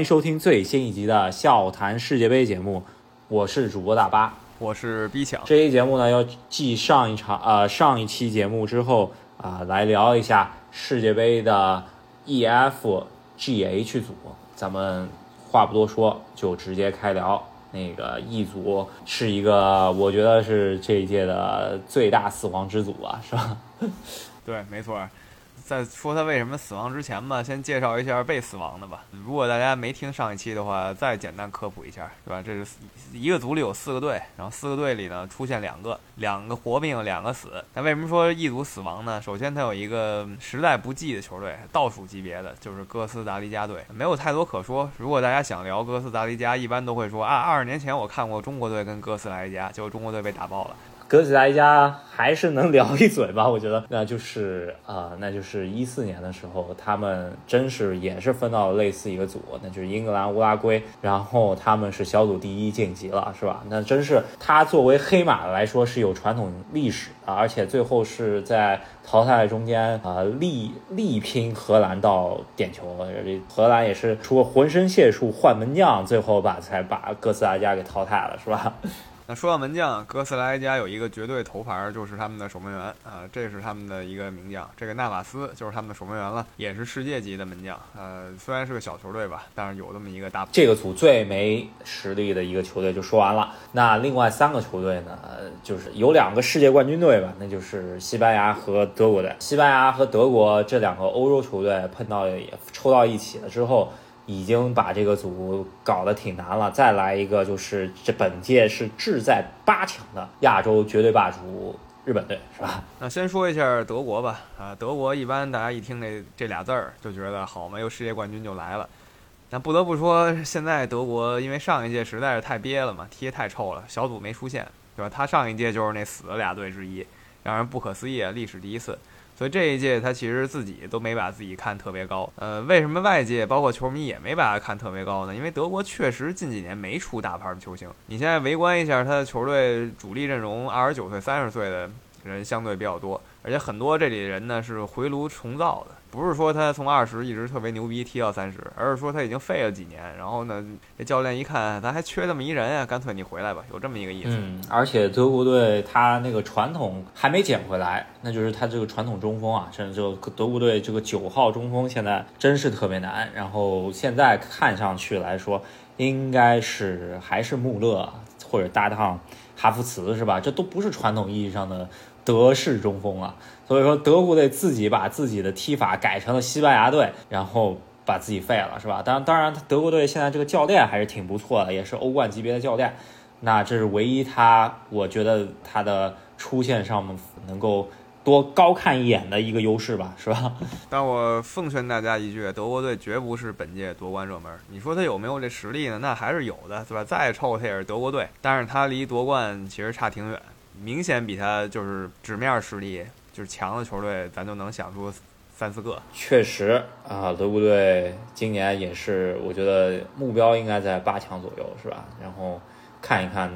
欢迎收听最新一集的《笑谈世界杯》节目，我是主播大巴，我是逼强。这期节目呢，要继上一场呃上一期节目之后啊、来聊一下世界杯的 EF GH 组。咱们话不多说，就直接开聊。那个 E 组是一个，我觉得是这一届的最大死亡之组啊，是吧？对，没错。在说他为什么死亡之前吧，先介绍一下被死亡的吧。如果大家没听上一期的话，再简单科普一下，对吧？这是一个组里有四个队，然后四个队里呢出现两个，两个活命，两个死。那为什么说一组死亡呢？首先，它有一个时代不济的球队，倒数级别的就是哥斯达黎加队，没有太多可说。如果大家想聊哥斯达黎加，一般都会说啊，二十年前我看过中国队跟哥斯达黎加，结果中国队被打爆了。哥斯达黎加还是能聊一嘴吧，我觉得，那就是啊、那就是一四年的时候，他们真是也是分到了类似一个组，那就是英格兰、乌拉圭，然后他们是小组第一晋级了，是吧？那真是他作为黑马来说是有传统历史啊，而且最后是在淘汰中间啊、力力拼荷兰到点球，这荷兰也是出了浑身解数换门将，最后把才把哥斯达黎加给淘汰了，是吧？那说到门将，哥斯达黎加有一个绝对头牌，就是他们的守门员啊、这是他们的一个名将。这个纳瓦斯就是他们的守门员了，也是世界级的门将。呃，虽然是个小球队吧，但是有这么一个大。这个组最没实力的一个球队就说完了。那另外三个球队呢，就是有两个世界冠军队吧，那就是西班牙和德国队。西班牙和德国这两个欧洲球队碰到也抽到一起了之后，已经把这个组搞得挺难了。再来一个就是这本届是志在八强的亚洲绝对霸主日本队，是吧？那先说一下德国吧，啊、德国一般大家一听这这俩字儿就觉得好嘛，又世界冠军就来了。但不得不说，现在德国因为上一届实在是太憋了嘛，踢得太臭了，小组没出现，对吧？他上一届就是那死的俩队之一，让人不可思议，啊，历史第一次。所以这一届他其实自己都没把自己看特别高。呃，为什么外界包括球迷也没把他看特别高呢？因为德国确实近几年没出大牌的球星。你现在围观一下他的球队主力阵容，二十九岁、三十岁的人相对比较多，而且很多这里人呢是回炉重造的，不是说他从二十一直特别牛逼踢到三十，而是说他已经废了几年，然后呢，这教练一看咱还缺这么一人啊，干脆你回来吧，有这么一个意思。嗯，而且德国队他那个传统还没捡回来，那就是他这个传统中锋啊，甚至就德国队这个九号中锋现在真是特别难。然后现在看上去来说，应该是还是穆勒或者搭档哈弗茨是吧？这都不是传统意义上的德式中锋啊。所以说德国队自己把自己的踢法改成了西班牙队，然后。把自己废了是吧？当然，当然，德国队现在这个教练还是挺不错的，也是欧冠级别的教练。那这是唯一他，我觉得他的出现上能够多高看一眼的一个优势吧，是吧？但我奉劝大家一句，德国队绝不是本届夺冠热门。你说他有没有这实力呢？那还是有的，对吧？再臭他也是德国队，但是他离夺冠其实差挺远，明显比他就是纸面实力就是强的球队，咱就能想出三四个。确实啊，德国队今年也是，我觉得目标应该在八强左右，是吧？然后看一看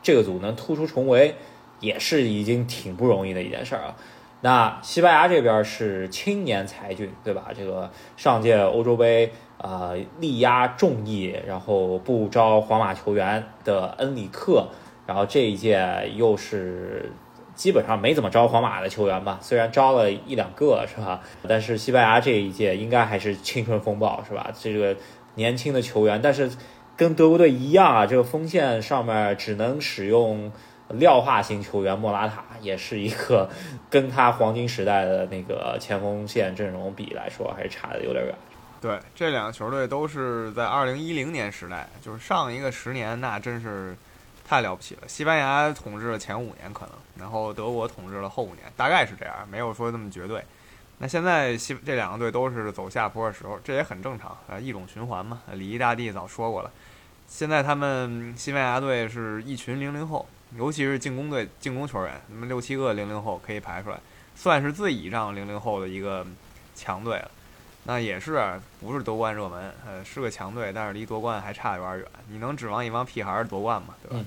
这个组能突出重围，也是已经挺不容易的一件事儿啊。那西班牙这边是青年才俊，对吧？这个上届欧洲杯啊、力压众议，然后不招皇马球员的恩里克，然后这一届又是基本上没怎么招皇马的球员吧，虽然招了一两个是吧？但是西班牙这一届应该还是青春风暴是吧？这个年轻的球员，但是跟德国队一样啊，这个锋线上面只能使用廖化型球员莫拉塔，也是一个跟他黄金时代的那个前锋线阵容比来说，还是差的有点远。对，这两个球队都是在二零一零年时代，就是上一个十年，那真是太了不起了。西班牙统治了前五年可能，然后德国统治了后五年，大概是这样，没有说那么绝对。那现在西这两个队都是走下坡的时候，这也很正常啊，一种循环嘛。礼仪大帝早说过了，现在他们西班牙队是一群零零后，尤其是进攻队进攻球员，那么六七个零零后可以排出来，算是最倚仗零零后的一个强队了。那也是不是夺冠热门，呃，是个强队，但是离夺冠还差有点远。你能指望一帮屁孩夺冠吗？对吧？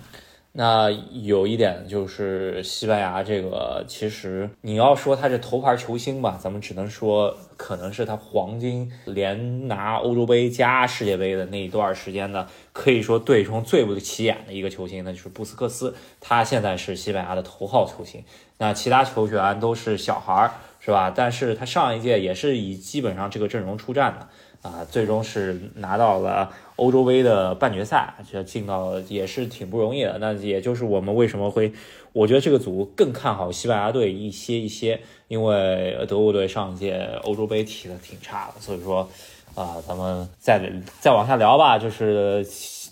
那有一点就是西班牙这个，其实你要说他是头牌球星吧，咱们只能说可能是他黄金连拿欧洲杯加世界杯的那一段时间的，可以说队中最不起眼的一个球星，那就是布斯克斯，他现在是西班牙的头号球星。那其他球员都是小孩儿，是吧？但是他上一届也是以基本上这个阵容出战的。啊，最终是拿到了欧洲杯的半决赛，就进到也是挺不容易的。那也就是我们为什么会，我觉得这个组更看好西班牙队一些一些，因为德国队上一届欧洲杯踢的挺差的，所以说啊，咱们再再往下聊吧。就是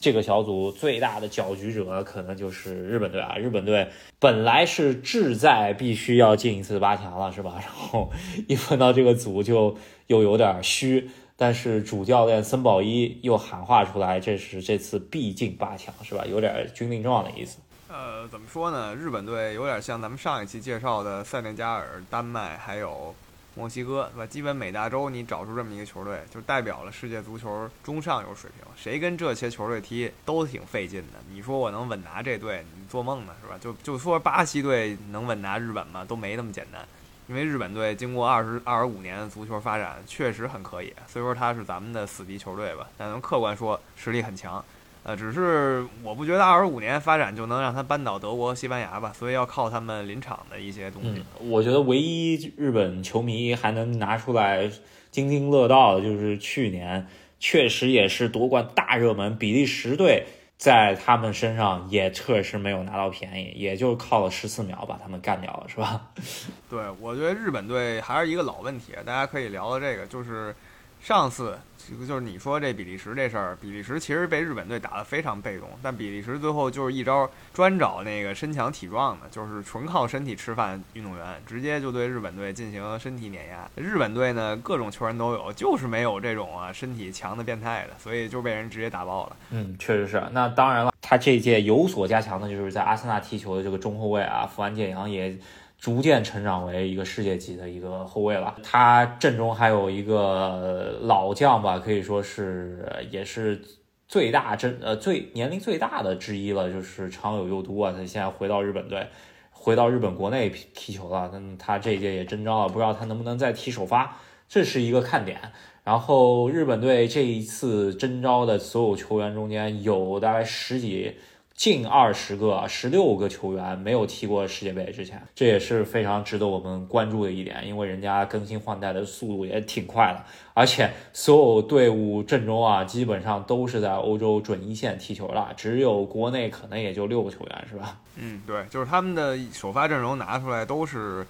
这个小组最大的搅局者可能就是日本队啊，日本队本来是志在必须要进一次八强了，是吧？然后一分到这个组就又有点虚。但是主教练森保一又喊话出来，这是这次必进八强，是吧？有点军令状的意思。呃，怎么说呢？日本队有点像咱们上一期介绍的塞内加尔、丹麦还有墨西哥，对吧？基本每大洲你找出这么一个球队，就代表了世界足球中上游水平。谁跟这些球队踢都挺费劲的。你说我能稳拿这队，你做梦呢，是吧？就就说巴西队能稳拿日本吗？都没那么简单。因为日本队经过二十二十五年的足球发展，确实很可以。虽说他是咱们的死敌球队吧，但能客观说实力很强。呃，只是我不觉得二十五年发展就能让他扳倒德国、西班牙吧，所以要靠他们临场的一些东西。我觉得唯一日本球迷还能拿出来津津乐道的就是去年确实也是夺冠大热门比利时队。在他们身上也确实没有拿到便宜，也就靠了十四秒把他们干掉了，是吧？对，我觉得日本队还是一个老问题，大家可以聊聊这个，就是上次。这个就是你说这比利时这事儿，比利时其实被日本队打得非常被动，但比利时最后就是一招专找那个身强体壮的，就是纯靠身体吃饭运动员，直接就对日本队进行身体碾压。日本队呢，各种球员都有，就是没有这种啊身体强的变态的，所以就被人直接打爆了。嗯，确实是。那当然了，他这一届有所加强的，就是在阿森纳踢球的这个中后卫啊，福安健洋也。逐渐成长为一个世界级的一个后卫了。他阵中还有一个老将吧，可以说是也是最大阵呃最年龄最大的之一了，就是长友佑都啊。他现在回到日本队，回到日本国内踢球了。那他这一届也征召了，不知道他能不能再踢首发，这是一个看点。然后日本队这一次征召的所有球员中间有大概十几。近二十个、十六个球员没有踢过世界杯之前，这也是非常值得我们关注的一点，因为人家更新换代的速度也挺快的，而且所有队伍阵中啊，基本上都是在欧洲准一线踢球了，只有国内可能也就六个球员，是吧？嗯，对，就是他们的首发阵容拿出来都是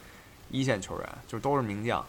一线球员，就都是名将。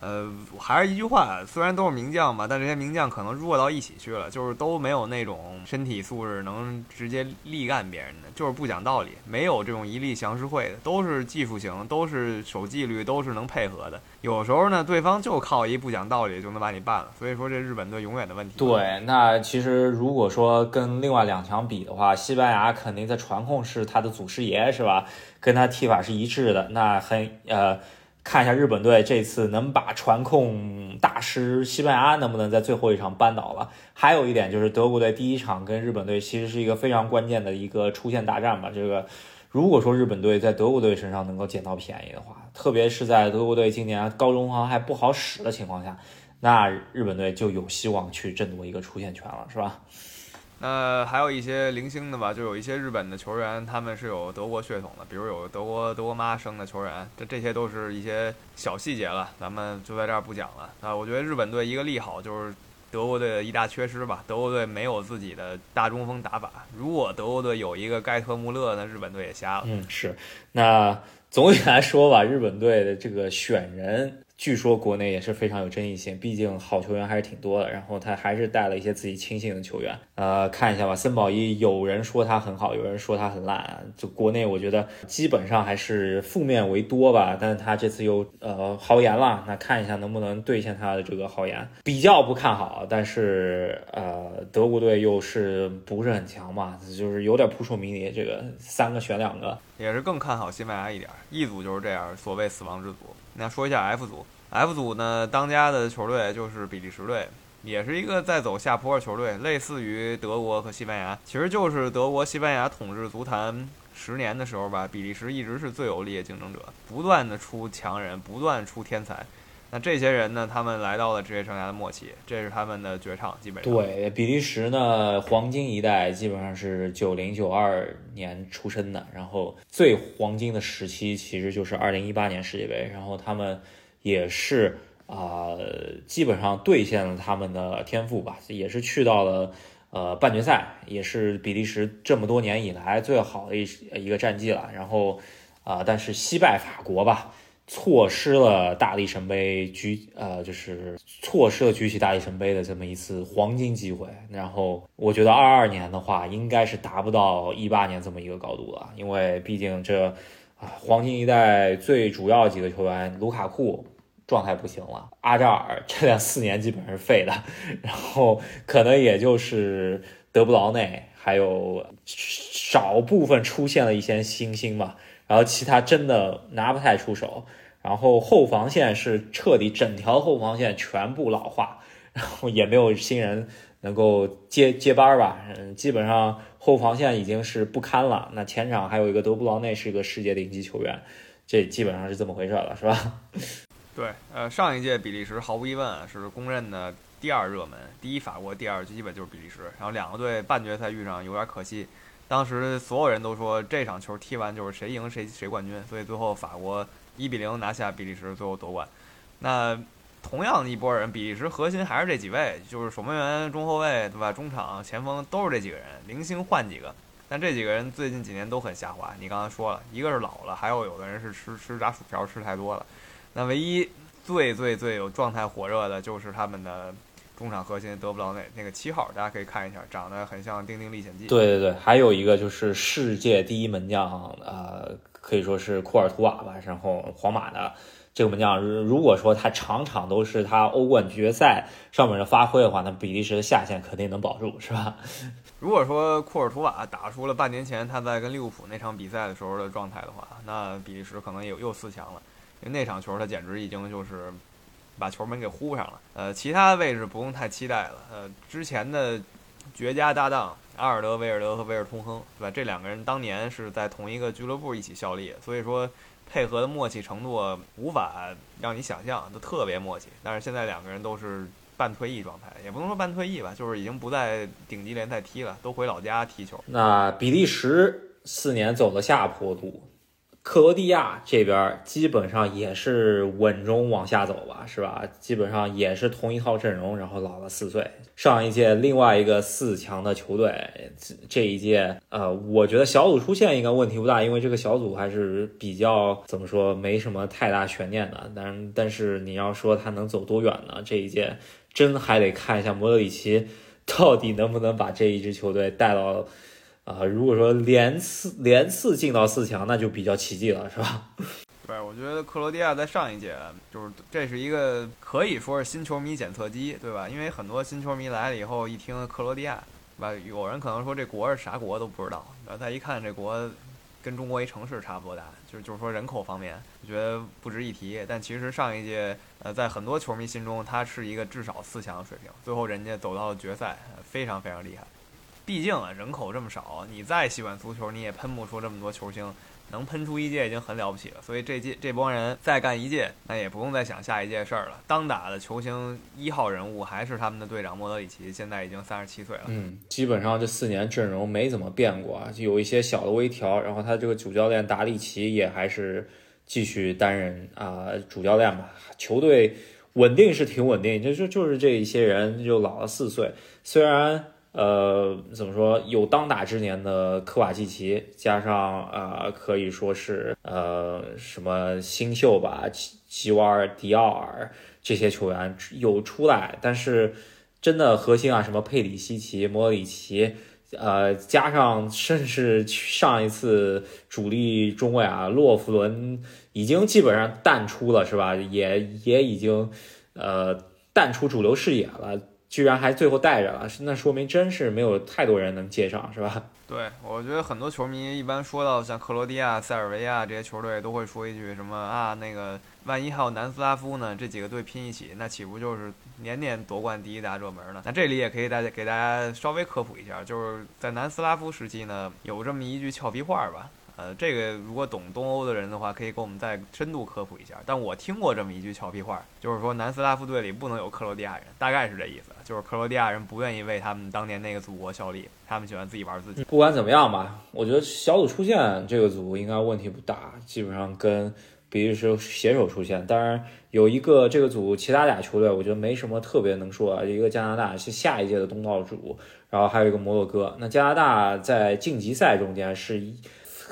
呃，还是一句话，虽然都是名将吧，但这些名将可能弱到一起去了，就是都没有那种身体素质能直接力干别人的，就是不讲道理，没有这种一力降十会的，都是技术型，都是守纪律，都是能配合的。有时候呢，对方就靠一不讲道理就能把你办了。所以说，这日本队永远的问题。对，那其实如果说跟另外两强比的话，西班牙肯定在传控是他的祖师爷，是吧？跟他踢法是一致的，那很呃。看一下日本队这次能把传控大师西班牙能不能在最后一场扳倒了？还有一点就是德国队第一场跟日本队其实是一个非常关键的一个出线大战吧。这个如果说日本队在德国队身上能够捡到便宜的话，特别是在德国队今年高中锋还不好使的情况下，那日本队就有希望去争夺一个出线权了，是吧？那还有一些零星的吧，就有一些日本的球员，他们是有德国血统的，比如有德国德国妈生的球员，这这些都是一些小细节了，咱们就在这儿不讲了。啊，我觉得日本队一个利好就是德国队的一大缺失吧，德国队没有自己的大中锋打法。如果德国队有一个盖特穆勒，那日本队也瞎了。嗯，是。那总体来说吧，日本队的这个选人。据说国内也是非常有争议性，毕竟好球员还是挺多的。然后他还是带了一些自己亲信的球员，呃，看一下吧。森保一有人说他很好，有人说他很烂。就国内我觉得基本上还是负面为多吧。但是他这次又呃豪言了，那看一下能不能兑现他的这个豪言。比较不看好，但是呃德国队又是不是很强嘛，就是有点扑朔迷离。这个三个选两个，也是更看好西班牙一点。一组就是这样，所谓死亡之组。那说一下 F 组，F 组呢，当家的球队就是比利时队。也是一个在走下坡的球队，类似于德国和西班牙，其实就是德国、西班牙统治足坛十年的时候吧，比利时一直是最有力的竞争者，不断的出强人，不断出天才。那这些人呢？他们来到了职业生涯的末期，这是他们的绝唱，基本上。对，比利时呢，黄金一代基本上是九零九二年出生的，然后最黄金的时期其实就是二零一八年世界杯，然后他们也是啊，基本上兑现了他们的天赋吧，也是去到了呃半决赛，也是比利时这么多年以来最好的一一个战绩了。然后啊，但是惜败法国吧。错失了大力神杯举，呃，就是错失了举起大力神杯的这么一次黄金机会。然后我觉得二二年的话，应该是达不到一八年这么一个高度了，因为毕竟这啊黄金一代最主要几个球员，卢卡库状态不行了，阿扎尔这两四年基本上是废的，然后可能也就是德布劳内，还有少部分出现了一些新星吧。然后其他真的拿不太出手，然后后防线是彻底整条后防线全部老化，然后也没有新人能够接接班吧，嗯，基本上后防线已经是不堪了。那前场还有一个德布劳内是一个世界顶级球员，这基本上是这么回事了，是吧？对，呃，上一届比利时毫无疑问是公认的第二热门，第一法国，第二基本就是比利时，然后两个队半决赛遇上有点可惜。当时所有人都说这场球踢完就是谁赢谁谁冠军，所以最后法国一比零拿下比利时，最后夺冠。那同样的一波人，比利时核心还是这几位，就是守门员、中后卫，对吧？中场、前锋都是这几个人，零星换几个。但这几个人最近几年都很下滑。你刚才说了一个是老了，还有有的人是吃吃炸薯条吃太多了。那唯一最最最有状态火热的就是他们的。中场核心德布劳内那个七号，大家可以看一下，长得很像《丁丁历险记》。对对对，还有一个就是世界第一门将，呃，可以说是库尔图瓦吧。然后皇马的这个门将，如果说他场场都是他欧冠决赛上面的发挥的话，那比利时的下限肯定能保住，是吧？如果说库尔图瓦打出了半年前他在跟利物浦那场比赛的时候的状态的话，那比利时可能有又四强了，因为那场球他简直已经就是。把球门给呼上了，呃，其他位置不用太期待了。呃，之前的绝佳搭档阿尔德维尔德和维尔通亨，对吧？这两个人当年是在同一个俱乐部一起效力，所以说配合的默契程度无法让你想象，都特别默契。但是现在两个人都是半退役状态，也不能说半退役吧，就是已经不在顶级联赛踢了，都回老家踢球。那比利时四年走了下坡路。克罗地亚这边基本上也是稳中往下走吧，是吧？基本上也是同一套阵容，然后老了四岁。上一届另外一个四强的球队，这一届呃，我觉得小组出线应该问题不大，因为这个小组还是比较怎么说，没什么太大悬念的。但但是你要说他能走多远呢？这一届真还得看一下莫德里奇到底能不能把这一支球队带到。啊，如果说连次连次进到四强，那就比较奇迹了，是吧？对，我觉得克罗地亚在上一届就是这是一个可以说是新球迷检测机，对吧？因为很多新球迷来了以后，一听克罗地亚，对吧？有人可能说这国是啥国都不知道，然后再一看这国跟中国一城市差不多大，就是就是说人口方面，我觉得不值一提。但其实上一届，呃，在很多球迷心中，它是一个至少四强的水平，最后人家走到了决赛，非常非常厉害。毕竟啊，人口这么少，你再喜欢足球，你也喷不出这么多球星，能喷出一届已经很了不起了。所以这届这帮人再干一届，那也不用再想下一届事儿了。当打的球星一号人物还是他们的队长莫德里奇，现在已经三十七岁了。嗯，基本上这四年阵容没怎么变过啊，就有一些小的微调。然后他这个主教练达利奇也还是继续担任啊主教练吧。球队稳定是挺稳定，就就就是这一些人就老了四岁，虽然。呃，怎么说？有当打之年的科瓦季奇，加上啊，可以说是呃什么新秀吧，吉吉瓦尔、迪奥尔这些球员有出来，但是真的核心啊，什么佩里西奇、莫里奇，呃，加上甚至上一次主力中卫啊，洛夫伦已经基本上淡出了，是吧？也也已经呃淡出主流视野了。居然还最后带着了，那说明真是没有太多人能接上，是吧？对，我觉得很多球迷一般说到像克罗地亚、塞尔维亚这些球队，都会说一句什么啊，那个万一还有南斯拉夫呢？这几个队拼一起，那岂不就是年年夺冠第一大热门呢？那这里也可以大家给大家稍微科普一下，就是在南斯拉夫时期呢，有这么一句俏皮话吧。呃，这个如果懂东欧的人的话，可以给我们再深度科普一下。但我听过这么一句俏皮话，就是说南斯拉夫队里不能有克罗地亚人，大概是这意思，就是克罗地亚人不愿意为他们当年那个祖国效力，他们喜欢自己玩自己。不管怎么样吧，我觉得小组出线这个组应该问题不大，基本上跟比利时携手出线。当然有一个这个组其他俩球队，我觉得没什么特别能说啊。一个加拿大是下一届的东道主，然后还有一个摩洛哥。那加拿大在晋级赛中间是。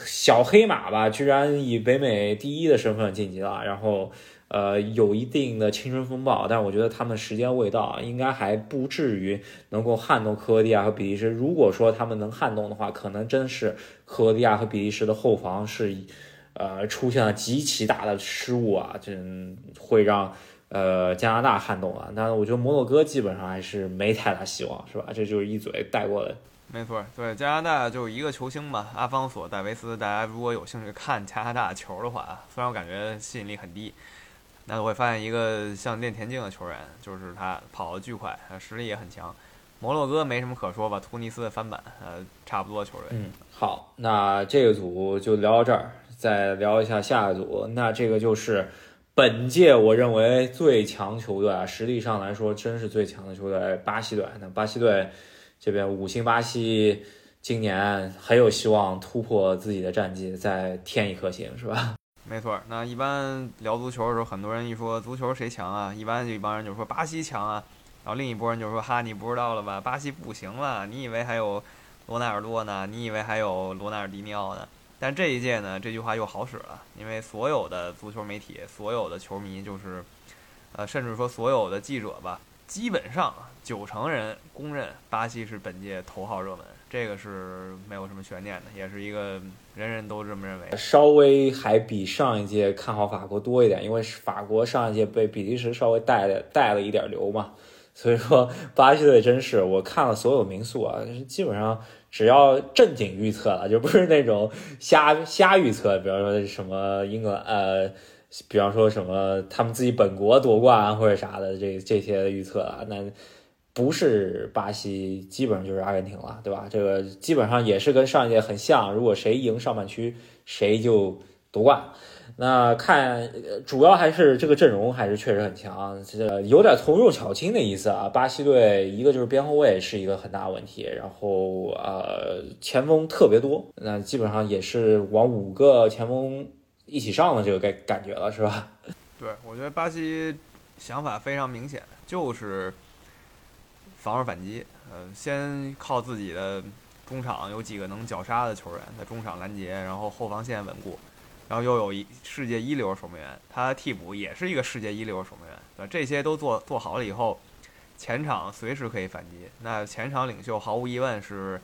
小黑马吧，居然以北美第一的身份晋级了，然后，呃，有一定的青春风暴，但是我觉得他们时间未到，应该还不至于能够撼动克罗地亚和比利时。如果说他们能撼动的话，可能真是克罗地亚和比利时的后防是，呃，出现了极其大的失误啊，这会让呃加拿大撼动了。但我觉得摩洛哥基本上还是没太大希望，是吧？这就是一嘴带过的。没错，对加拿大就是一个球星嘛，阿方索·戴维斯。大家如果有兴趣看加拿大球的话，虽然我感觉吸引力很低，那我会发现一个像练田径的球员，就是他跑得巨快，实力也很强。摩洛哥没什么可说吧，突尼斯的翻版，呃，差不多球队。嗯，好，那这个组就聊到这儿，再聊一下下一组。那这个就是本届我认为最强球队啊，实力上来说真是最强的球队——巴西队。那巴西队。这边五星巴西今年很有希望突破自己的战绩，再添一颗星，是吧？没错。那一般聊足球的时候，很多人一说足球谁强啊，一般就一帮人就说巴西强啊，然后另一波人就说哈，你不知道了吧？巴西不行了，你以为还有罗纳尔多呢？你以为还有罗纳尔迪尼奥呢？但这一届呢，这句话又好使了，因为所有的足球媒体、所有的球迷，就是呃，甚至说所有的记者吧。基本上九成人公认巴西是本届头号热门，这个是没有什么悬念的，也是一个人人都这么认为。稍微还比上一届看好法国多一点，因为法国上一届被比利时稍微带了带了一点流嘛，所以说巴西队真是我看了所有民宿啊，基本上只要正经预测了，就不是那种瞎瞎预测，比方说什么英格兰呃。比方说什么他们自己本国夺冠或者啥的，这这些预测啊，那不是巴西，基本上就是阿根廷了，对吧？这个基本上也是跟上一届很像，如果谁赢上半区，谁就夺冠。那看主要还是这个阵容还是确实很强，这有点从弱巧轻的意思啊。巴西队一个就是边后卫是一个很大问题，然后呃前锋特别多，那基本上也是往五个前锋。一起上的这个感感觉了是吧？对，我觉得巴西想法非常明显，就是防守反击。呃，先靠自己的中场有几个能绞杀的球员在中场拦截，然后后防线稳固，然后又有一世界一流守门员，他替补也是一个世界一流守门员，对吧？这些都做做好了以后，前场随时可以反击。那前场领袖毫无疑问是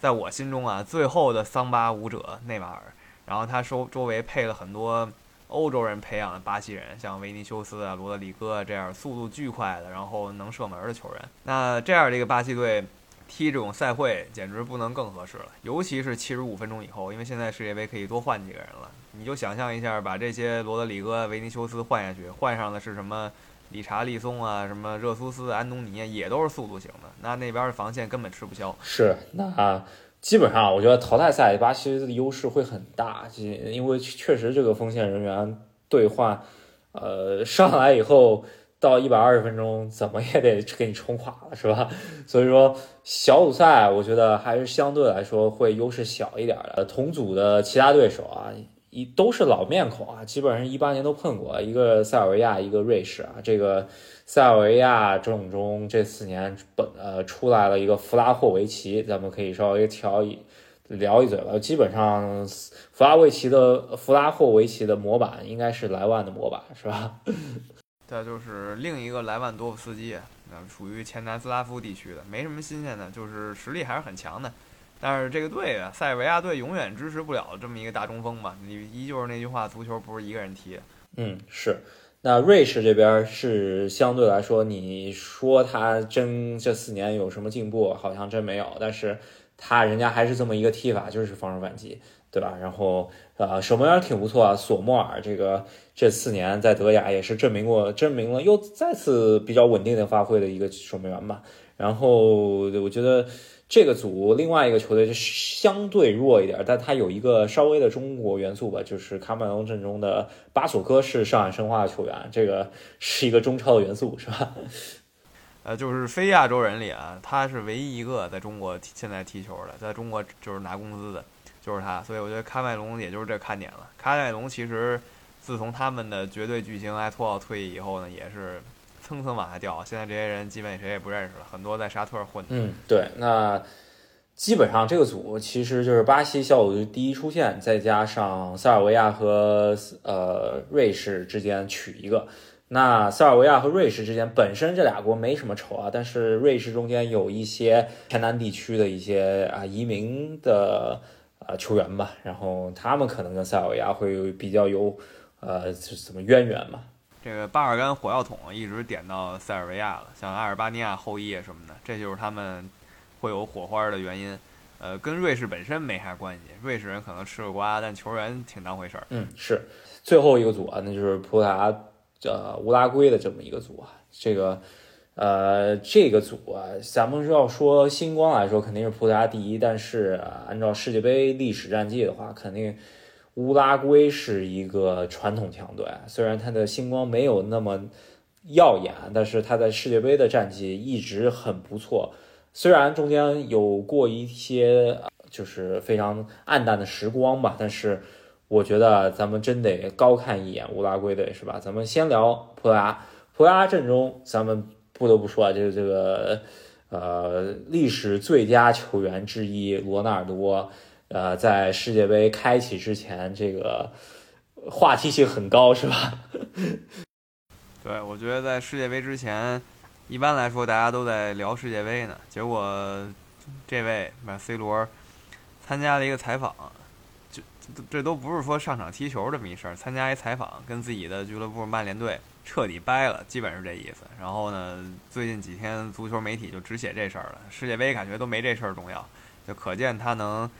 在我心中啊，最后的桑巴舞者内马尔。然后他周周围配了很多欧洲人培养的巴西人，像维尼修斯啊、罗德里戈这样速度巨快的，然后能射门的球员。那这样的一个巴西队踢这种赛会，简直不能更合适了。尤其是七十五分钟以后，因为现在世界杯可以多换几个人了。你就想象一下，把这些罗德里戈、维尼修斯换下去，换上的是什么理查利松啊、什么热苏斯、安东尼，也都是速度型的。那那边的防线根本吃不消。是那。基本上，我觉得淘汰赛巴西的优势会很大，因为确实这个锋线人员兑换，呃，上来以后到一百二十分钟，怎么也得给你冲垮了，是吧？所以说小组赛，我觉得还是相对来说会优势小一点的。同组的其他对手啊。一都是老面孔啊，基本上一八年都碰过，一个塞尔维亚，一个瑞士啊。这个塞尔维亚正中这四年本呃出来了一个弗拉霍维奇，咱们可以稍微调一聊一嘴吧。基本上弗拉维奇的弗拉霍维奇的模板应该是莱万的模板，是吧？再就是另一个莱万多夫斯基，那属于前南斯拉夫地区的，没什么新鲜的，就是实力还是很强的。但是这个队啊，塞尔维亚队永远支持不了这么一个大中锋嘛。你依旧是那句话，足球不是一个人踢。嗯，是。那瑞士这边是相对来说，你说他真这四年有什么进步，好像真没有。但是他人家还是这么一个踢法，就是防守反击，对吧？然后呃，守门员挺不错啊，索莫尔这个这四年在德甲也是证明过，证明了又再次比较稳定的发挥的一个守门员吧。然后我觉得。这个组另外一个球队就相对弱一点，但它有一个稍微的中国元素吧，就是卡麦隆阵中的巴索科是上海申花的球员，这个是一个中超的元素，是吧？呃，就是非亚洲人里啊，他是唯一一个在中国现在踢球的，在中国就是拿工资的，就是他。所以我觉得卡麦隆也就是这看点了。卡麦隆其实自从他们的绝对巨星埃托奥退役以后呢，也是。蹭蹭往下掉，现在这些人基本谁也不认识了，很多在沙特混。嗯，对，那基本上这个组其实就是巴西小组第一出线，再加上塞尔维亚和呃瑞士之间取一个。那塞尔维亚和瑞士之间本身这俩国没什么仇啊，但是瑞士中间有一些偏南地区的一些啊移民的啊球员吧，然后他们可能跟塞尔维亚会比较有呃怎么渊源嘛。这个巴尔干火药桶一直点到塞尔维亚了，像阿尔巴尼亚后裔什么的，这就是他们会有火花的原因。呃，跟瑞士本身没啥关系，瑞士人可能吃个瓜，但球员挺当回事儿。嗯，是最后一个组啊，那就是葡萄牙呃乌拉圭的这么一个组啊。这个呃这个组啊，咱们要说星光来说，肯定是葡萄牙第一，但是按照世界杯历史战绩的话，肯定。乌拉圭是一个传统强队，虽然他的星光没有那么耀眼，但是他在世界杯的战绩一直很不错。虽然中间有过一些就是非常暗淡的时光吧，但是我觉得咱们真得高看一眼乌拉圭队，是吧？咱们先聊葡萄牙，葡萄牙阵中，咱们不得不说啊，就是这个呃历史最佳球员之一罗纳尔多。呃，在世界杯开启之前，这个话题性很高，是吧？对，我觉得在世界杯之前，一般来说大家都在聊世界杯呢。结果这位把 C 罗参加了一个采访，就这都不是说上场踢球这么一事儿，参加一采访，跟自己的俱乐部曼联队彻底掰了，基本是这意思。然后呢，最近几天足球媒体就只写这事儿了，世界杯感觉都没这事儿重要，就可见他能。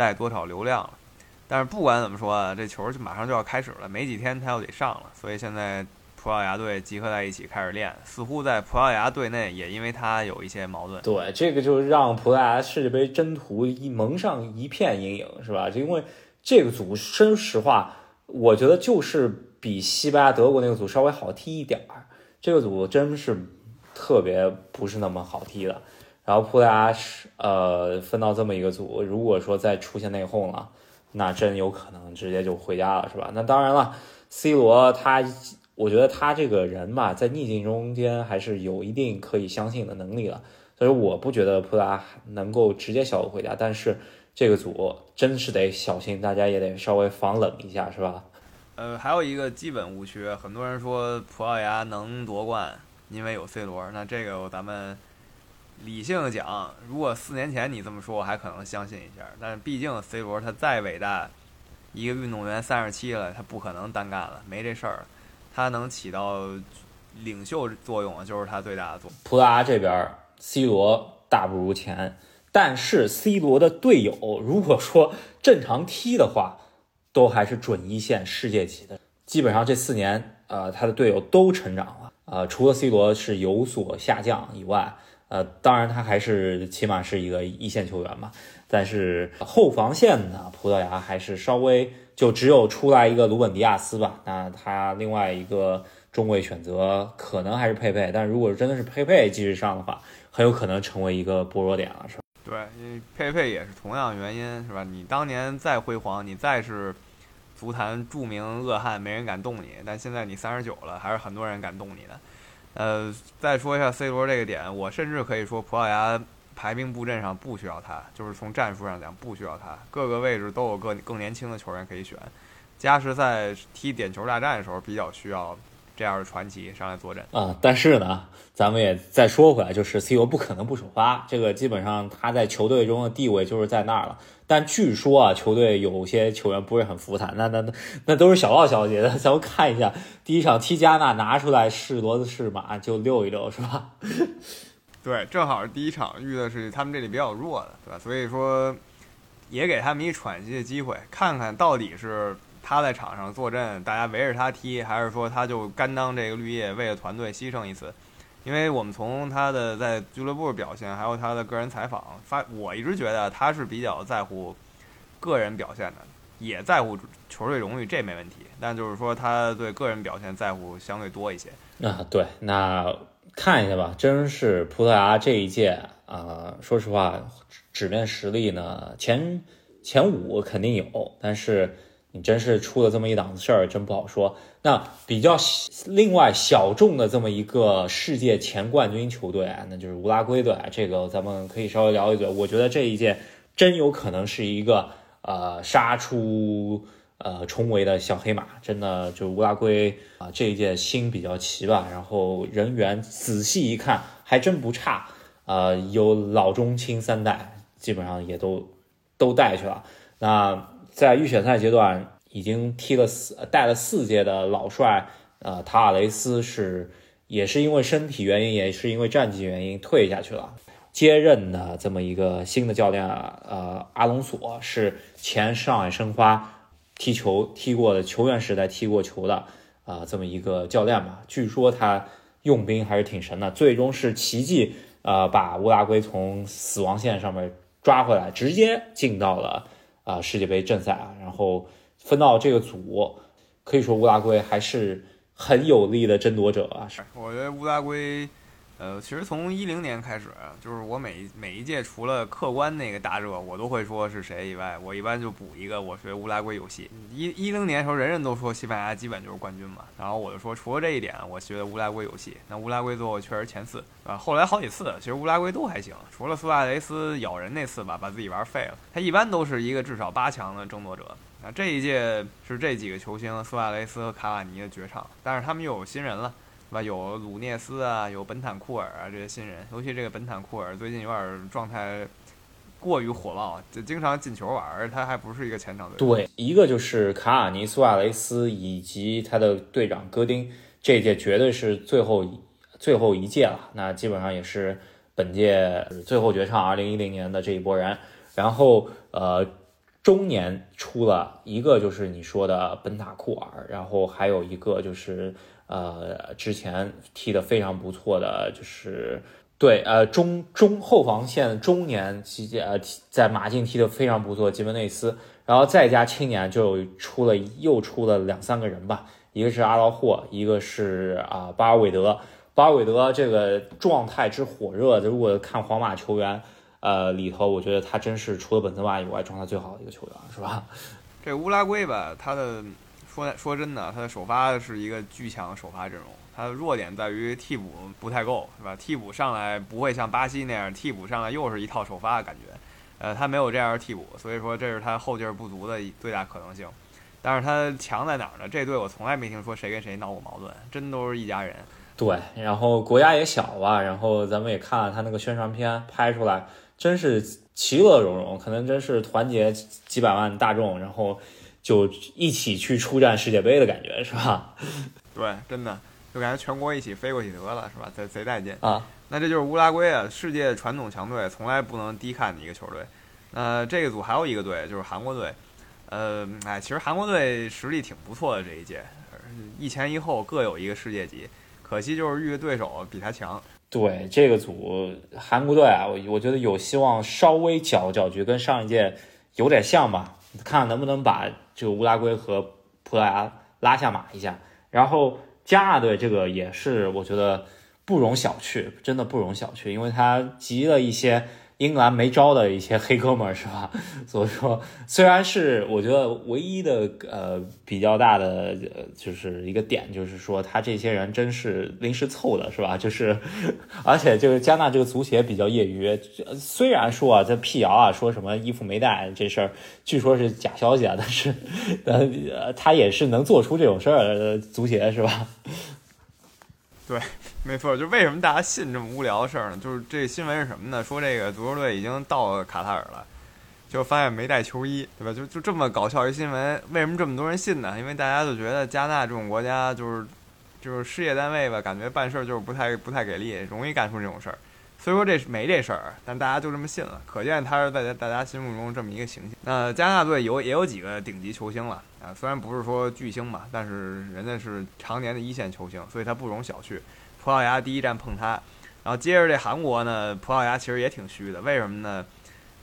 带多少流量了？但是不管怎么说啊，这球就马上就要开始了，没几天他又得上了。所以现在葡萄牙队集合在一起开始练，似乎在葡萄牙队内也因为他有一些矛盾。对，这个就让葡萄牙世界杯征途一蒙上一片阴影，是吧？因为这个组，说实话，我觉得就是比西班牙、德国那个组稍微好踢一点儿。这个组真是特别不是那么好踢的。然后葡萄牙是呃分到这么一个组，如果说再出现内讧了，那真有可能直接就回家了，是吧？那当然了，C 罗他，我觉得他这个人吧，在逆境中间还是有一定可以相信的能力了，所以我不觉得葡萄牙能够直接小组回家。但是这个组真是得小心，大家也得稍微防冷一下，是吧？呃，还有一个基本误区，很多人说葡萄牙能夺冠，因为有 C 罗，那这个咱们。理性讲，如果四年前你这么说，我还可能相信一下。但是毕竟 C 罗他再伟大，一个运动员三十七了，他不可能单干了，没这事儿。他能起到领袖作用，就是他最大的作用。葡萄牙这边，C 罗大不如前，但是 C 罗的队友如果说正常踢的话，都还是准一线世界级的。基本上这四年，呃，他的队友都成长了，呃，除了 C 罗是有所下降以外。呃，当然他还是起码是一个一线球员嘛，但是后防线呢，葡萄牙还是稍微就只有出来一个鲁本迪亚斯吧，那他另外一个中卫选择可能还是佩佩，但如果真的是佩佩继续上的话，很有可能成为一个薄弱点了，是吧？对，因为佩佩也是同样原因，是吧？你当年再辉煌，你再是足坛著名恶汉，没人敢动你，但现在你三十九了，还是很多人敢动你的。呃，再说一下 C 罗这个点，我甚至可以说葡萄牙排兵布阵上不需要他，就是从战术上讲不需要他，各个位置都有个更年轻的球员可以选。加时赛踢点球大战的时候比较需要这样的传奇上来坐镇啊。但是呢，咱们也再说回来，就是 C 罗不可能不首发，这个基本上他在球队中的地位就是在那儿了。但据说啊，球队有些球员不是很服他，那那那那都是小道消息。咱们看一下第一场踢加纳，拿出来是骡子是马就溜一溜，是吧？对，正好是第一场遇的是他们这里比较弱的，对吧？所以说也给他们一喘息的机会，看看到底是他在场上坐镇，大家围着他踢，还是说他就甘当这个绿叶，为了团队牺牲一次。因为我们从他的在俱乐部表现，还有他的个人采访发，我一直觉得他是比较在乎个人表现的，也在乎球队荣誉，这没问题。但就是说，他对个人表现在乎相对多一些。啊，对，那看一下吧，真是葡萄牙这一届啊，说实话，纸面实力呢，前前五肯定有，但是。你真是出了这么一档子事儿，真不好说。那比较另外小众的这么一个世界前冠军球队，那就是乌拉圭队。这个咱们可以稍微聊一嘴。我觉得这一届真有可能是一个呃杀出呃重围的小黑马。真的，就乌拉圭啊，这一届心比较齐吧，然后人员仔细一看还真不差。呃，有老中青三代，基本上也都都带去了。那。在预选赛阶段已经踢了四带了四届的老帅，呃，塔尔雷斯是也是因为身体原因，也是因为战绩原因退下去了。接任的这么一个新的教练，呃，阿隆索是前上海申花踢球踢过的球员时代踢过球的啊，这么一个教练吧。据说他用兵还是挺神的，最终是奇迹，呃，把乌拉圭从死亡线上面抓回来，直接进到了。啊，世界杯正赛啊，然后分到这个组，可以说乌拉圭还是很有力的争夺者啊。是，我觉得乌拉圭。呃，其实从一零年开始，就是我每每一届除了客观那个大热，我都会说是谁以外，我一般就补一个，我觉得乌拉圭有戏。一一零年的时候，人人都说西班牙基本就是冠军嘛，然后我就说除了这一点，我觉得乌拉圭有戏。那乌拉圭最后确实前四啊，后来好几次，其实乌拉圭都还行，除了苏亚雷斯咬人那次吧，把自己玩废了，他一般都是一个至少八强的争夺者。那这一届是这几个球星，苏亚雷斯和卡瓦尼的绝唱，但是他们又有新人了。吧？有鲁涅斯啊，有本坦库尔啊，这些新人，尤其这个本坦库尔最近有点状态过于火爆，就经常进球玩，而他还不是一个前场队。对，一个就是卡尔尼苏亚雷斯以及他的队长戈丁，这届绝对是最后最后一届了，那基本上也是本届最后绝唱，二零一零年的这一波人。然后呃，中年出了一个就是你说的本塔库尔，然后还有一个就是。呃，之前踢得非常不错的，就是对呃中中后防线中年期间呃在马竞踢得非常不错，吉门内斯，然后再加青年就出了又出了两三个人吧，一个是阿劳霍，一个是啊巴尔韦德，巴尔韦德这个状态之火热，如果看皇马球员呃里头，我觉得他真是除了本泽马以外状态最好的一个球员，是吧？这乌拉圭吧，他的。说说真的，他的首发是一个巨强首发阵容，他的弱点在于替补不太够，是吧？替补上来不会像巴西那样，替补上来又是一套首发的感觉，呃，他没有这样的替补，所以说这是他后劲不足的最大可能性。但是他强在哪儿呢？这队我从来没听说谁跟谁闹过矛盾，真都是一家人。对，然后国家也小吧，然后咱们也看了他那个宣传片拍出来，真是其乐融融，可能真是团结几百万大众，然后。就一起去出战世界杯的感觉是吧？对，真的就感觉全国一起飞过去得了，是吧？贼贼带劲啊！那这就是乌拉圭啊，世界传统强队，从来不能低看的一个球队。那这个组还有一个队就是韩国队，呃，哎，其实韩国队实力挺不错的这一届，一前一后各有一个世界级，可惜就是遇的对手比他强。对这个组韩国队啊，我我觉得有希望稍微搅搅局，跟上一届有点像吧。看能不能把这个乌拉圭和葡萄牙拉下马一下，然后加纳队这个也是我觉得不容小觑，真的不容小觑，因为他集了一些。英格兰没招的一些黑哥们儿是吧？所以说，虽然是我觉得唯一的呃比较大的就是一个点，就是说他这些人真是临时凑的，是吧？就是，而且就是加纳这个足协比较业余，虽然说啊在辟谣啊说什么衣服没带这事儿，据说是假消息啊，但是呃他也是能做出这种事儿的足协是吧？对，没错，就为什么大家信这么无聊的事儿呢？就是这新闻是什么呢？说这个足球队已经到卡塔尔了，就发现没带球衣，对吧？就就这么搞笑一新闻，为什么这么多人信呢？因为大家就觉得加拿大这种国家就是就是事业单位吧，感觉办事儿就是不太不太给力，容易干出这种事儿。所以说这没这事儿，但大家就这么信了，可见他是在大家心目中这么一个形象。那加拿大队有也有几个顶级球星了啊，虽然不是说巨星吧，但是人家是常年的一线球星，所以他不容小觑。葡萄牙第一站碰他，然后接着这韩国呢，葡萄牙其实也挺虚的，为什么呢？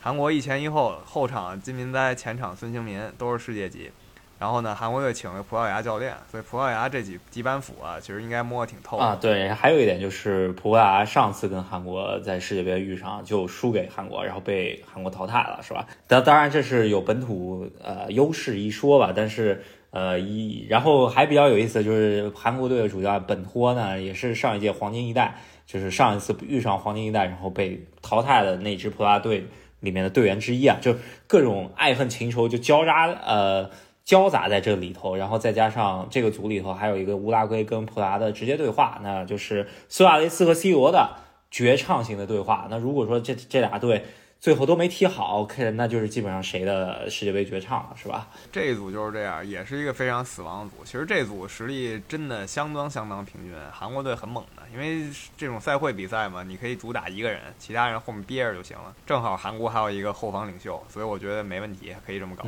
韩国一前一后，后场金民哉，前场孙兴民都是世界级。然后呢，韩国队请了葡萄牙教练，所以葡萄牙这几几板斧啊，其实应该摸得挺透啊。对，还有一点就是葡萄牙上次跟韩国在世界杯遇上就输给韩国，然后被韩国淘汰了，是吧？当当然这是有本土呃优势一说吧，但是呃一然后还比较有意思的就是韩国队的主教练本托呢，也是上一届黄金一代，就是上一次遇上黄金一代然后被淘汰的那支葡萄牙队里面的队员之一啊，就各种爱恨情仇就交叉呃。交杂在这里头，然后再加上这个组里头还有一个乌拉圭跟葡萄牙的直接对话，那就是苏亚雷斯和 C 罗的绝唱型的对话。那如果说这这俩队。最后都没踢好，OK，那就是基本上谁的世界杯绝唱了，是吧？这一组就是这样，也是一个非常死亡的组。其实这组实力真的相当相当平均，韩国队很猛的，因为这种赛会比赛嘛，你可以主打一个人，其他人后面憋着就行了。正好韩国还有一个后防领袖，所以我觉得没问题，可以这么搞。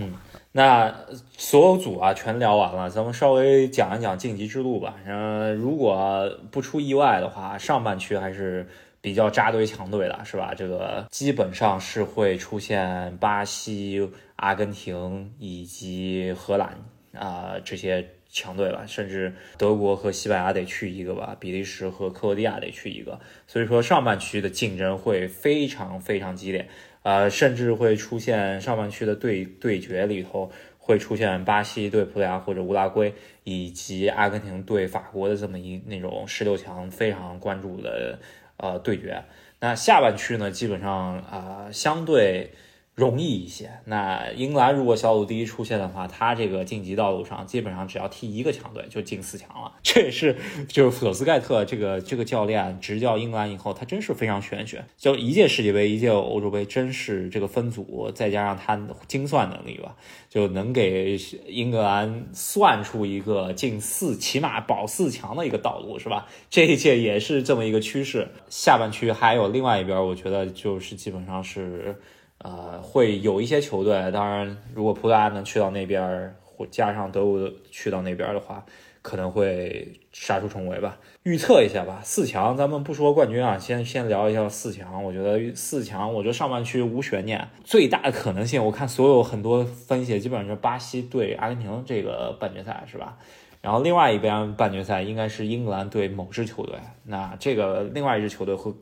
那所有组啊全聊完了，咱们稍微讲一讲晋级之路吧。嗯，如果不出意外的话，上半区还是。比较扎堆强队了，是吧？这个基本上是会出现巴西、阿根廷以及荷兰啊这些强队吧，甚至德国和西班牙得去一个吧，比利时和克罗地亚得去一个。所以说上半区的竞争会非常非常激烈，呃，甚至会出现上半区的对对决里头会出现巴西对葡萄牙或者乌拉圭以及阿根廷对法国的这么一那种十六强非常关注的。呃，对决，那下半区呢，基本上啊，相对。容易一些。那英格兰如果小组第一出现的话，他这个晋级道路上基本上只要踢一个强队就进四强了。这也是就是索斯盖特这个这个教练执教英格兰以后，他真是非常玄学。就一届世界杯，一届欧洲杯，真是这个分组，再加上他精算能力吧，就能给英格兰算出一个进四，起码保四强的一个道路，是吧？这一届也是这么一个趋势。下半区还有另外一边，我觉得就是基本上是。呃，会有一些球队，当然，如果葡萄牙能去到那边，或加上德国去到那边的话，可能会杀出重围吧。预测一下吧，四强，咱们不说冠军啊，先先聊一下四强。我觉得四强，我觉得上半区无悬念，最大的可能性，我看所有很多分析，基本上是巴西对阿根廷这个半决赛，是吧？然后另外一边半决赛应该是英格兰对某支球队，那这个另外一支球队会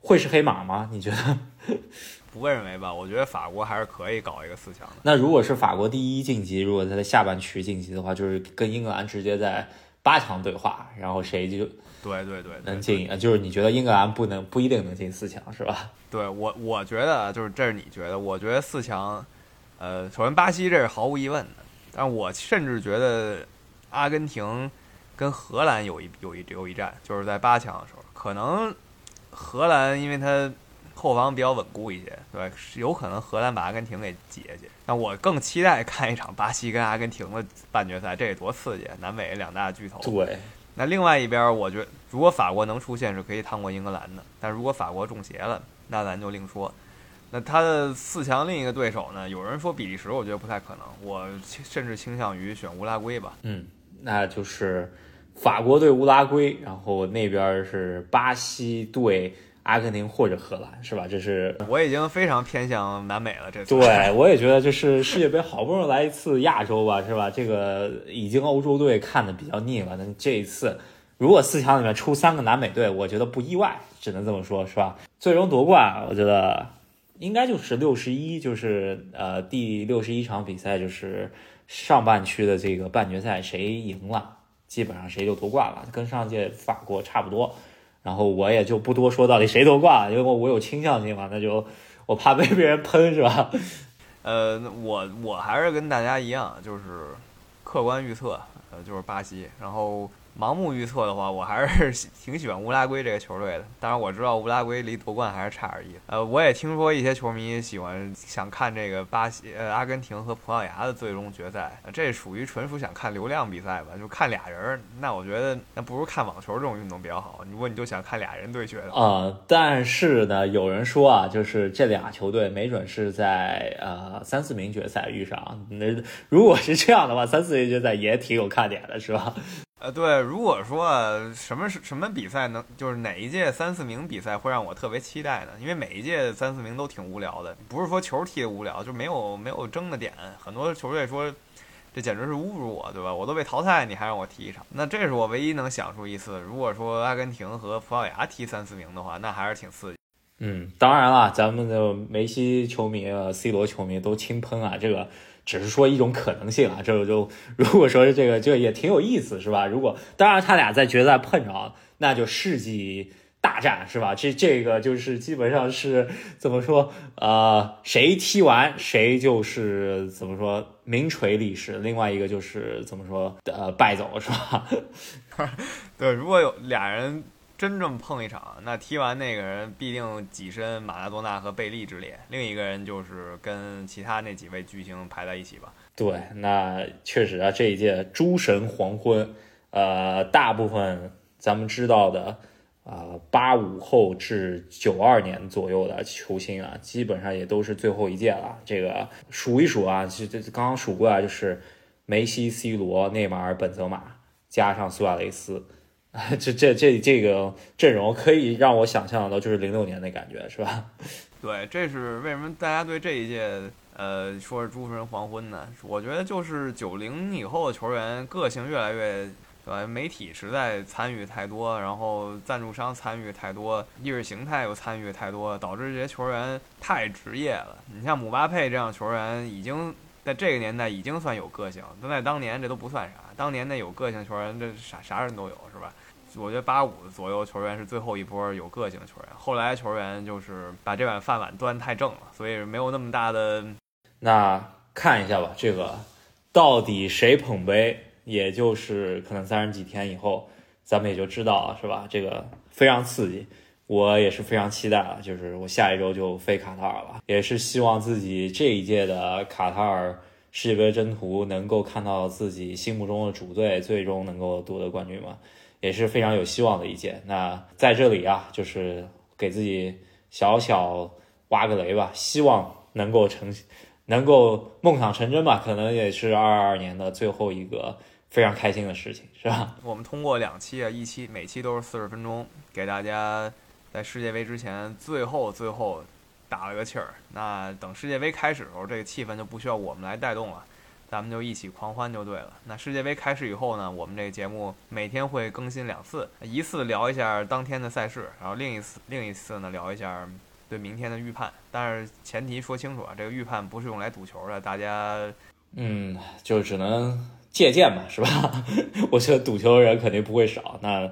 会是黑马吗？你觉得？不认为吧？我觉得法国还是可以搞一个四强的。那如果是法国第一晋级，如果他在下半区晋级的话，就是跟英格兰直接在八强对话，然后谁就对对对能进？就是你觉得英格兰不能不一定能进四强是吧？对我我觉得就是这是你觉得，我觉得四强，呃，首先巴西这是毫无疑问的，但我甚至觉得阿根廷跟荷兰有一有一有一战，就是在八强的时候，可能荷兰因为他。后防比较稳固一些，对，有可能荷兰把阿根廷给挤下去。那我更期待看一场巴西跟阿根廷的半决赛，这得多刺激！南美两大巨头。对。那另外一边，我觉得如果法国能出现，是可以趟过英格兰的。但如果法国中邪了，那咱就另说。那他的四强另一个对手呢？有人说比利时，我觉得不太可能。我甚至倾向于选乌拉圭吧。嗯，那就是法国对乌拉圭，然后那边是巴西对。阿根廷或者荷兰是吧？这是我已经非常偏向南美了。这次对我也觉得，就是世界杯好不容易来一次亚洲吧，是吧？这个已经欧洲队看的比较腻了。那这一次，如果四强里面出三个南美队，我觉得不意外，只能这么说，是吧？最终夺冠，我觉得应该就是六十一，就是呃第六十一场比赛，就是上半区的这个半决赛，谁赢了，基本上谁就夺冠了，跟上届法国差不多。然后我也就不多说到底谁夺冠，因为我有倾向性嘛，那就我怕被别人喷是吧？呃，我我还是跟大家一样，就是客观预测，呃，就是巴西。然后盲目预测的话，我还是挺喜欢乌拉圭这个球队的。当然我知道乌拉圭离夺冠还是差点意思。呃，我也听说一些球迷喜欢想看这个巴西、呃阿根廷和葡萄牙的最终决赛，这属于纯属想看流量比赛吧？就看俩人，那我觉得那不如看网球这种运动比较好。如果你就想看俩人对决的啊，但是呢，有人说啊，就是这俩球队没准是在呃三四名决赛遇上。那如果是这样的话，三四名决赛也挺有看点的，是吧？呃，对，如果说什么是什么比赛能，就是哪一届三四名比赛会让我特别期待呢？因为每一届三四名都挺无聊的，不是说球踢的无聊，就没有没有争的点。很多球队说这简直是侮辱我，对吧？我都被淘汰，你还让我踢一场，那这是我唯一能想出一次。如果说阿根廷和葡萄牙踢三四名的话，那还是挺刺激。嗯，当然了，咱们的梅西球迷、C 罗球迷都轻喷啊，这个。只是说一种可能性啊，这个就如果说是这个，就也挺有意思，是吧？如果当然他俩在决赛碰着，那就世纪大战，是吧？这这个就是基本上是怎么说？呃，谁踢完谁就是怎么说名垂历史，另外一个就是怎么说？呃，败走，是吧？对，如果有俩人。真正碰一场，那踢完那个人必定跻身马拉多纳和贝利之列，另一个人就是跟其他那几位巨星排在一起吧。对，那确实啊，这一届诸神黄昏，呃，大部分咱们知道的啊，八五后至九二年左右的球星啊，基本上也都是最后一届了。这个数一数啊，这这刚刚数过来就是梅西、C 罗、内马尔、本泽马，加上苏亚雷斯。这这这这个阵容可以让我想象到，就是零六年的感觉，是吧？对，这是为什么大家对这一届呃说是诸神黄昏呢？我觉得就是九零以后的球员个性越来越，对媒体实在参与太多，然后赞助商参与太多，意识形态又参与太多，导致这些球员太职业了。你像姆巴佩这样球员，已经在这个年代已经算有个性，但在当年这都不算啥。当年那有个性球员，这啥啥人都有，是吧？我觉得八五左右球员是最后一波有个性的球员，后来球员就是把这碗饭碗端太正了，所以没有那么大的。那看一下吧，这个到底谁捧杯，也就是可能三十几天以后，咱们也就知道了，是吧？这个非常刺激，我也是非常期待啊！就是我下一周就飞卡塔尔了，也是希望自己这一届的卡塔尔世界杯征途能够看到自己心目中的主队最终能够夺得冠军嘛。也是非常有希望的一届。那在这里啊，就是给自己小小挖个雷吧，希望能够成，能够梦想成真吧。可能也是二二年的最后一个非常开心的事情，是吧？我们通过两期啊，一期每期都是四十分钟，给大家在世界杯之前最后最后打了个气儿。那等世界杯开始的时候，这个气氛就不需要我们来带动了。咱们就一起狂欢就对了。那世界杯开始以后呢，我们这个节目每天会更新两次，一次聊一下当天的赛事，然后另一次另一次呢聊一下对明天的预判。但是前提说清楚啊，这个预判不是用来赌球的，大家嗯，就只能借鉴嘛，是吧？我觉得赌球的人肯定不会少。那。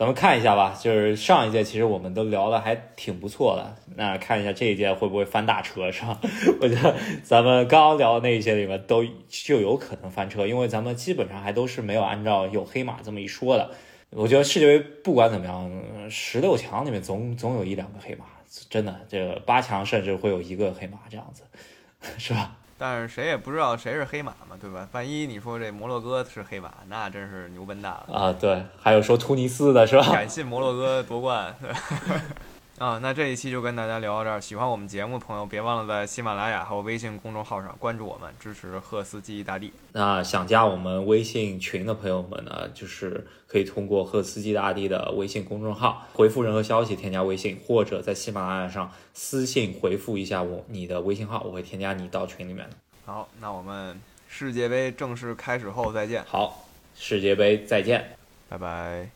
咱们看一下吧，就是上一届其实我们都聊的还挺不错的，那看一下这一届会不会翻大车，是吧？我觉得咱们刚刚聊的那一些里面都就有可能翻车，因为咱们基本上还都是没有按照有黑马这么一说的。我觉得世界杯不管怎么样，十六强里面总总有一两个黑马，真的，这个八强甚至会有一个黑马这样子，是吧？但是谁也不知道谁是黑马嘛，对吧？万一你说这摩洛哥是黑马，那真是牛奔大了啊！对，还有说突尼斯的是吧？感谢摩洛哥夺冠。啊，那这一期就跟大家聊到这儿。喜欢我们节目的朋友，别忘了在喜马拉雅还有微信公众号上关注我们，支持赫斯基大帝。那想加我们微信群的朋友们呢，就是可以通过赫斯基大帝的微信公众号回复任何消息，添加微信，或者在喜马拉雅上私信回复一下我你的微信号，我会添加你到群里面。好，那我们世界杯正式开始后再见。好，世界杯再见，拜拜。